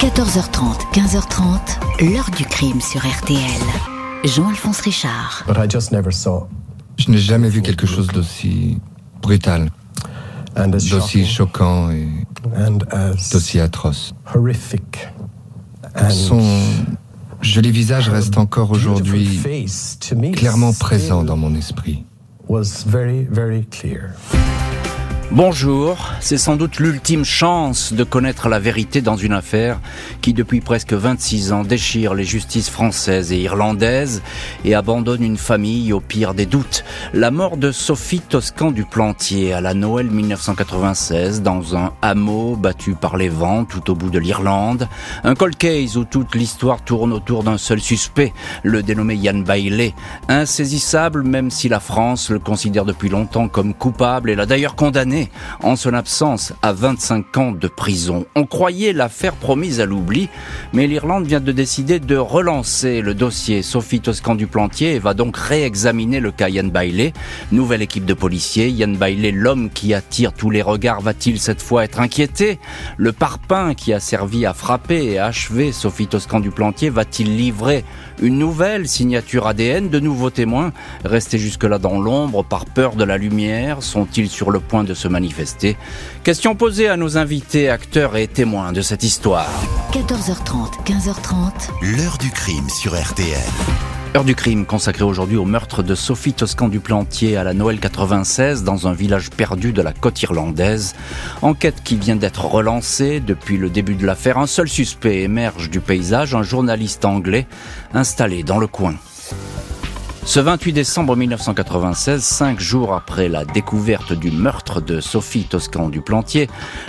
14h30, 15h30, l'heure du crime sur RTL. Jean-Alphonse Richard. Je n'ai jamais vu quelque chose d'aussi brutal, d'aussi choquant et d'aussi atroce. Son joli visage reste encore aujourd'hui clairement présent dans mon esprit. Bonjour, c'est sans doute l'ultime chance de connaître la vérité dans une affaire qui depuis presque 26 ans déchire les justices françaises et irlandaises et abandonne une famille au pire des doutes. La mort de Sophie Toscan du Plantier à la Noël 1996 dans un hameau battu par les vents tout au bout de l'Irlande. Un cold case où toute l'histoire tourne autour d'un seul suspect, le dénommé Yann Bailey. Insaisissable même si la France le considère depuis longtemps comme coupable et l'a d'ailleurs condamné en son absence à 25 ans de prison. On croyait l'affaire promise à l'oubli, mais l'Irlande vient de décider de relancer le dossier. Sophie Toscan du Plantier va donc réexaminer le cas Yann Bailey. Nouvelle équipe de policiers. Yann Bailey, l'homme qui attire tous les regards, va-t-il cette fois être inquiété? Le parpaing qui a servi à frapper et à achever Sophie Toscan du Plantier va-t-il livrer une nouvelle signature ADN De nouveaux témoins restés jusque-là dans l'ombre par peur de la lumière Sont-ils sur le point de se manifester. Question posée à nos invités, acteurs et témoins de cette histoire. 14h30, 15h30. L'heure du crime sur RTL. Heure du crime consacrée aujourd'hui au meurtre de Sophie Toscan du Plantier à la Noël 96 dans un village perdu de la côte irlandaise. Enquête qui vient d'être relancée depuis le début de l'affaire. Un seul suspect émerge du paysage, un journaliste anglais installé dans le coin. Ce 28 décembre 1996, cinq jours après la découverte du meurtre de Sophie Toscan du Plantier,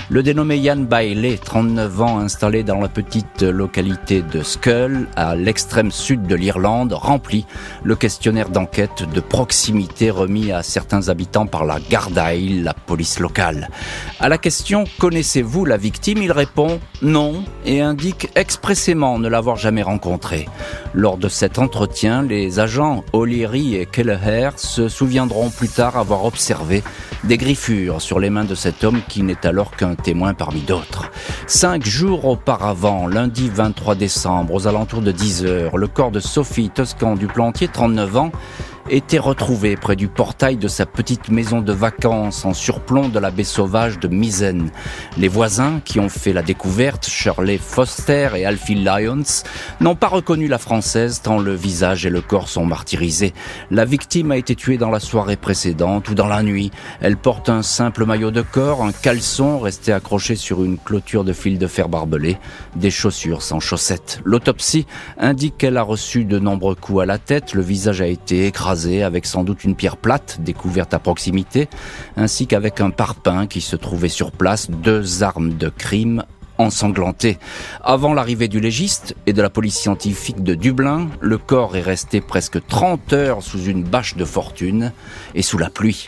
le dénommé Yann Bailey, 39 ans, installé dans la petite localité de Skull, à l'extrême sud de l'Irlande, remplit le questionnaire d'enquête de proximité remis à certains habitants par la Gardail, la police locale. À la question Connaissez-vous la victime? il répond non et indique expressément ne l'avoir jamais rencontrée. Lors de cet entretien, les agents O'Leary et Kelleher se souviendront plus tard avoir observé des griffures sur les mains de cet homme qui n'est alors qu'un témoin parmi d'autres. Cinq jours auparavant, lundi 23 décembre, aux alentours de 10 heures, le corps de Sophie Toscan du Plantier, 39 ans, était retrouvé près du portail de sa petite maison de vacances en surplomb de la baie sauvage de Misen. Les voisins qui ont fait la découverte, Shirley Foster et Alfie Lyons, n'ont pas reconnu la française tant le visage et le corps sont martyrisés. La victime a été tuée dans la soirée précédente ou dans la nuit. Elle porte un simple maillot de corps, un caleçon resté accroché sur une clôture de fil de fer barbelé, des chaussures sans chaussettes. L'autopsie indique qu'elle a reçu de nombreux coups à la tête, le visage a été écrasé avec sans doute une pierre plate découverte à proximité, ainsi qu'avec un parpaing qui se trouvait sur place, deux armes de crime ensanglantées. Avant l'arrivée du légiste et de la police scientifique de Dublin, le corps est resté presque 30 heures sous une bâche de fortune et sous la pluie.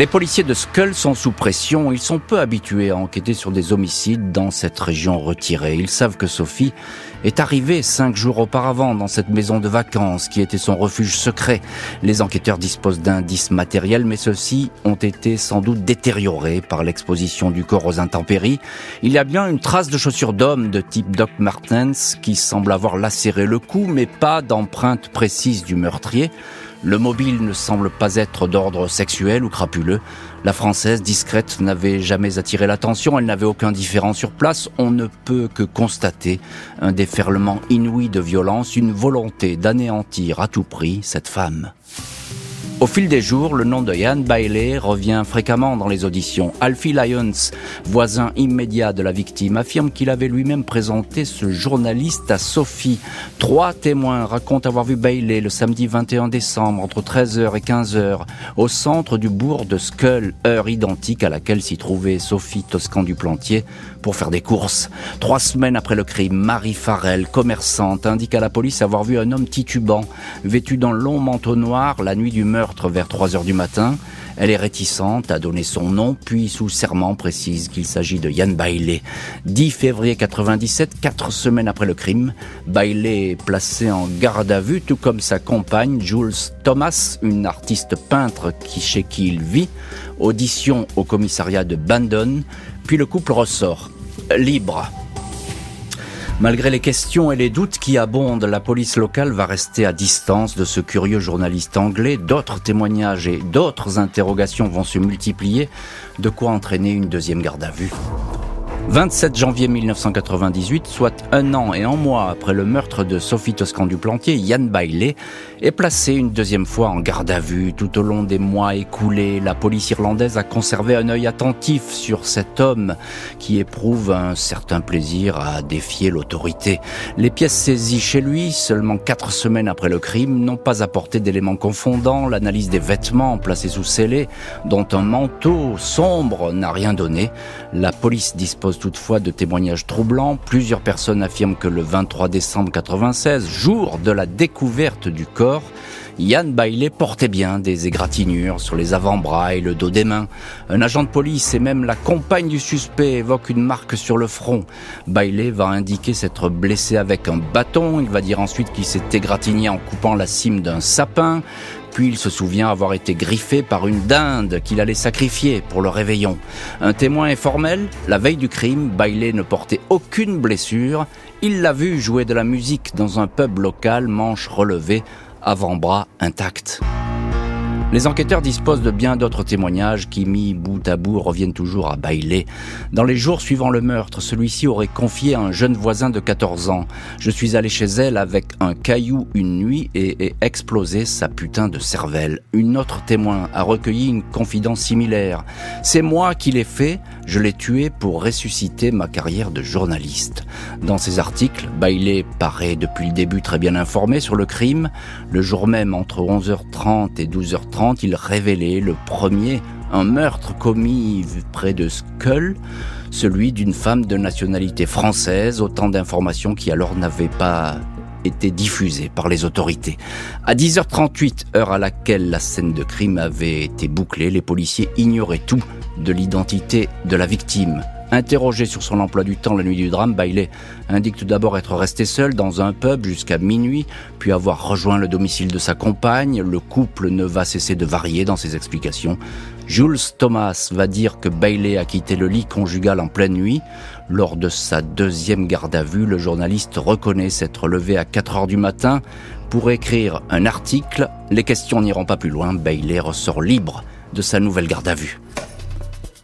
Les policiers de Skull sont sous pression. Ils sont peu habitués à enquêter sur des homicides dans cette région retirée. Ils savent que Sophie est arrivée cinq jours auparavant dans cette maison de vacances qui était son refuge secret. Les enquêteurs disposent d'indices matériels, mais ceux-ci ont été sans doute détériorés par l'exposition du corps aux intempéries. Il y a bien une trace de chaussures d'homme de type Doc Martens qui semble avoir lacéré le cou, mais pas d'empreinte précise du meurtrier. Le mobile ne semble pas être d'ordre sexuel ou crapuleux. La française, discrète, n'avait jamais attiré l'attention, elle n'avait aucun différent sur place. On ne peut que constater un déferlement inouï de violence, une volonté d'anéantir à tout prix cette femme. Au fil des jours, le nom de Yann Bailey revient fréquemment dans les auditions. Alfie Lyons, voisin immédiat de la victime, affirme qu'il avait lui-même présenté ce journaliste à Sophie. Trois témoins racontent avoir vu Bailey le samedi 21 décembre entre 13h et 15h au centre du bourg de Skull, heure identique à laquelle s'y trouvait Sophie Toscan du Plantier pour faire des courses. Trois semaines après le crime, Marie Farrell, commerçante, indique à la police avoir vu un homme titubant, vêtu d'un long manteau noir la nuit du vers 3 heures du matin. Elle est réticente à donner son nom, puis sous serment précise qu'il s'agit de Yann Bailey. 10 février 97, quatre semaines après le crime, Bailey est placé en garde à vue, tout comme sa compagne Jules Thomas, une artiste peintre qui, chez qui il vit. Audition au commissariat de Bandon, puis le couple ressort, libre. Malgré les questions et les doutes qui abondent, la police locale va rester à distance de ce curieux journaliste anglais. D'autres témoignages et d'autres interrogations vont se multiplier, de quoi entraîner une deuxième garde à vue. 27 janvier 1998, soit un an et un mois après le meurtre de Sophie Toscan du Plantier, Yann Bailey est placé une deuxième fois en garde à vue. Tout au long des mois écoulés, la police irlandaise a conservé un œil attentif sur cet homme qui éprouve un certain plaisir à défier l'autorité. Les pièces saisies chez lui, seulement quatre semaines après le crime, n'ont pas apporté d'éléments confondants. L'analyse des vêtements placés sous scellés, dont un manteau sombre n'a rien donné. La police dispose toutefois de témoignages troublants. Plusieurs personnes affirment que le 23 décembre 96, jour de la découverte du corps, Yann Bailey portait bien des égratignures sur les avant-bras et le dos des mains. Un agent de police et même la compagne du suspect évoquent une marque sur le front. Bailey va indiquer s'être blessé avec un bâton. Il va dire ensuite qu'il s'est égratigné en coupant la cime d'un sapin. Puis il se souvient avoir été griffé par une dinde qu'il allait sacrifier pour le réveillon. Un témoin informel, la veille du crime, Bailey ne portait aucune blessure. Il l'a vu jouer de la musique dans un pub local, manche relevée, avant-bras intact. Les enquêteurs disposent de bien d'autres témoignages qui, mis bout à bout, reviennent toujours à Bailey. Dans les jours suivant le meurtre, celui-ci aurait confié à un jeune voisin de 14 ans. Je suis allé chez elle avec un caillou une nuit et ai explosé sa putain de cervelle. Une autre témoin a recueilli une confidence similaire. C'est moi qui l'ai fait, je l'ai tué pour ressusciter ma carrière de journaliste. Dans ses articles, Bailey paraît depuis le début très bien informé sur le crime. Le jour même, entre 11h30 et 12h30, il révélait le premier un meurtre commis près de Skull, celui d'une femme de nationalité française, autant d'informations qui alors n'avaient pas été diffusées par les autorités. À 10h38, heure à laquelle la scène de crime avait été bouclée, les policiers ignoraient tout de l'identité de la victime. Interrogé sur son emploi du temps la nuit du drame, Bailey indique tout d'abord être resté seul dans un pub jusqu'à minuit, puis avoir rejoint le domicile de sa compagne. Le couple ne va cesser de varier dans ses explications. Jules Thomas va dire que Bailey a quitté le lit conjugal en pleine nuit. Lors de sa deuxième garde à vue, le journaliste reconnaît s'être levé à 4 heures du matin pour écrire un article. Les questions n'iront pas plus loin. Bailey ressort libre de sa nouvelle garde à vue.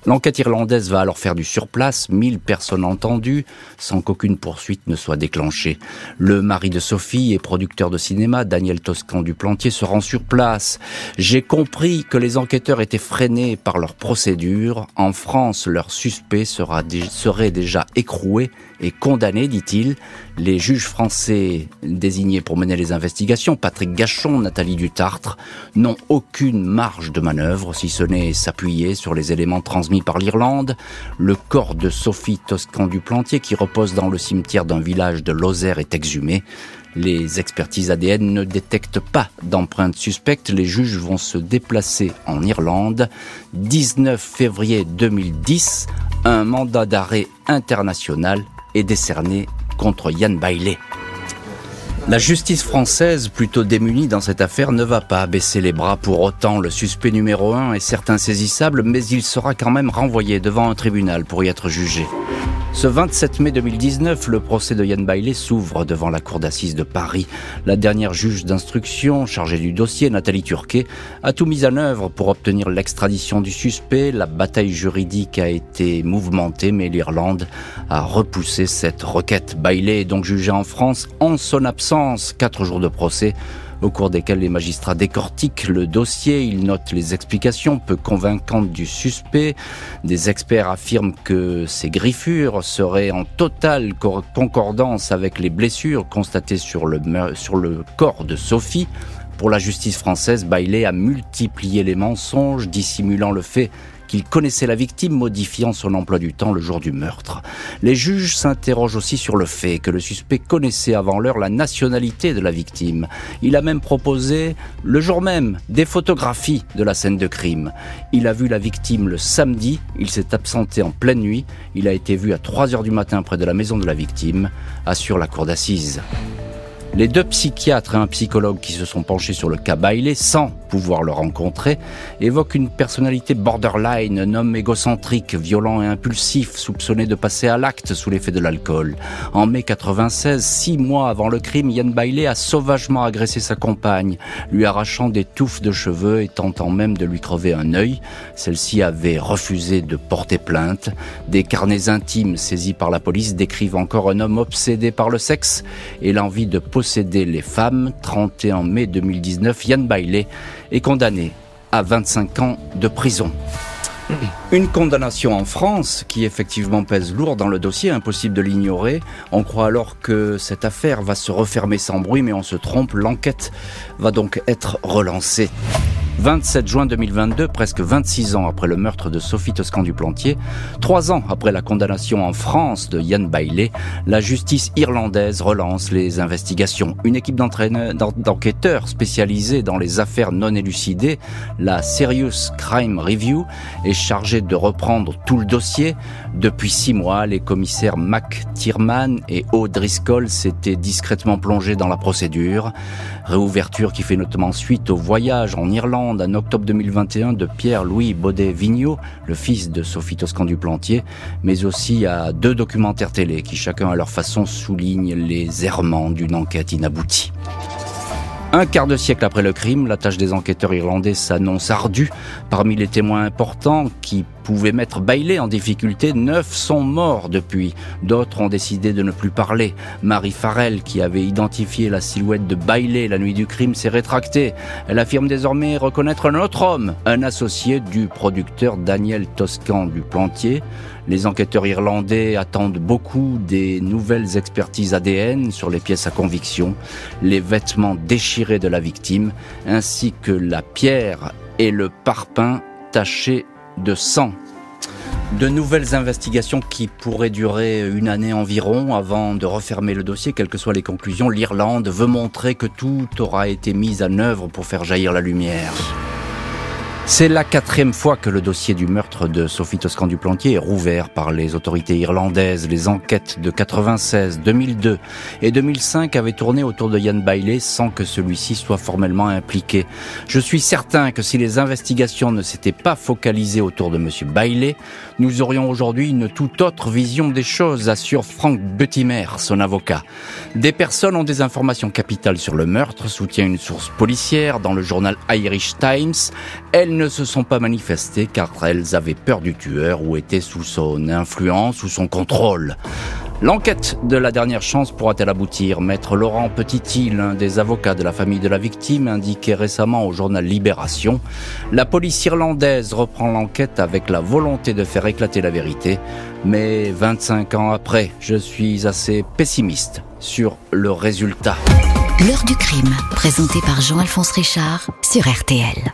L'enquête irlandaise va alors faire du surplace, 1000 personnes entendues, sans qu'aucune poursuite ne soit déclenchée. Le mari de Sophie et producteur de cinéma, Daniel Toscan du Plantier, se rend sur place. J'ai compris que les enquêteurs étaient freinés par leur procédure. En France, leur suspect sera, serait déjà écroué et condamné, dit-il. Les juges français désignés pour mener les investigations, Patrick Gachon, Nathalie Dutartre, n'ont aucune marge de manœuvre, si ce n'est s'appuyer sur les éléments transmis par l'Irlande. Le corps de Sophie Toscan du Plantier, qui repose dans le cimetière d'un village de Lozère, est exhumé. Les expertises ADN ne détectent pas d'empreintes suspectes. Les juges vont se déplacer en Irlande. 19 février 2010, un mandat d'arrêt international est décerné contre Yann Bailey. La justice française, plutôt démunie dans cette affaire, ne va pas baisser les bras pour autant. Le suspect numéro un est certes insaisissable, mais il sera quand même renvoyé devant un tribunal pour y être jugé. Ce 27 mai 2019, le procès de Yann Bailey s'ouvre devant la cour d'assises de Paris. La dernière juge d'instruction chargée du dossier, Nathalie Turquet, a tout mis en œuvre pour obtenir l'extradition du suspect. La bataille juridique a été mouvementée, mais l'Irlande a repoussé cette requête. Bailey est donc jugé en France en son absence. Quatre jours de procès au cours desquels les magistrats décortiquent le dossier, ils notent les explications peu convaincantes du suspect. Des experts affirment que ces griffures seraient en totale concordance avec les blessures constatées sur le, sur le corps de Sophie. Pour la justice française, Bailey a multiplié les mensonges, dissimulant le fait qu'il connaissait la victime, modifiant son emploi du temps le jour du meurtre. Les juges s'interrogent aussi sur le fait que le suspect connaissait avant l'heure la nationalité de la victime. Il a même proposé, le jour même, des photographies de la scène de crime. Il a vu la victime le samedi, il s'est absenté en pleine nuit, il a été vu à 3 heures du matin près de la maison de la victime, assure la cour d'assises. Les deux psychiatres et un psychologue qui se sont penchés sur le cas Bailey sans pouvoir le rencontrer évoquent une personnalité borderline, un homme égocentrique, violent et impulsif, soupçonné de passer à l'acte sous l'effet de l'alcool. En mai 96, six mois avant le crime, Yann Bailey a sauvagement agressé sa compagne, lui arrachant des touffes de cheveux et tentant même de lui crever un œil. Celle-ci avait refusé de porter plainte. Des carnets intimes saisis par la police décrivent encore un homme obsédé par le sexe et l'envie de posséder les femmes. 31 mai 2019, Yann Bailey est condamné à 25 ans de prison. Une condamnation en France qui effectivement pèse lourd dans le dossier, impossible de l'ignorer. On croit alors que cette affaire va se refermer sans bruit, mais on se trompe, l'enquête va donc être relancée. 27 juin 2022, presque 26 ans après le meurtre de Sophie Toscan du Plantier, trois ans après la condamnation en France de Yann Bailey, la justice irlandaise relance les investigations. Une équipe d'enquêteurs spécialisés dans les affaires non élucidées, la Serious Crime Review, est chargée de reprendre tout le dossier. Depuis six mois, les commissaires Mac Tierman et O'Driscoll s'étaient discrètement plongés dans la procédure. Réouverture qui fait notamment suite au voyage en Irlande en octobre 2021 de Pierre-Louis Baudet-Vigneault, le fils de Sophie Toscan du Plantier, mais aussi à deux documentaires télé qui chacun à leur façon soulignent les errements d'une enquête inaboutie. Un quart de siècle après le crime, la tâche des enquêteurs irlandais s'annonce ardue. Parmi les témoins importants qui pouvaient mettre Bailey en difficulté, neuf sont morts depuis. D'autres ont décidé de ne plus parler. Marie Farrell, qui avait identifié la silhouette de Bailey la nuit du crime, s'est rétractée. Elle affirme désormais reconnaître un autre homme, un associé du producteur Daniel Toscan du Plantier. Les enquêteurs irlandais attendent beaucoup des nouvelles expertises ADN sur les pièces à conviction, les vêtements déchirés de la victime, ainsi que la pierre et le parpaing tachés de sang. De nouvelles investigations qui pourraient durer une année environ avant de refermer le dossier, quelles que soient les conclusions. L'Irlande veut montrer que tout aura été mis en œuvre pour faire jaillir la lumière. C'est la quatrième fois que le dossier du meurtre de Sophie Toscan du Plantier est rouvert par les autorités irlandaises. Les enquêtes de 96, 2002 et 2005 avaient tourné autour de Yann Bailey sans que celui-ci soit formellement impliqué. Je suis certain que si les investigations ne s'étaient pas focalisées autour de monsieur Bailey, nous aurions aujourd'hui une toute autre vision des choses, assure Frank Bettimer, son avocat. Des personnes ont des informations capitales sur le meurtre, soutient une source policière dans le journal Irish Times. Ne se sont pas manifestées car elles avaient peur du tueur ou étaient sous son influence ou son contrôle. L'enquête de la dernière chance pourra-t-elle aboutir? Maître Laurent Petit, l'un des avocats de la famille de la victime, indiquait récemment au journal Libération. La police irlandaise reprend l'enquête avec la volonté de faire éclater la vérité. Mais 25 ans après, je suis assez pessimiste sur le résultat. L'heure du crime, présenté par Jean-Alphonse Richard sur RTL.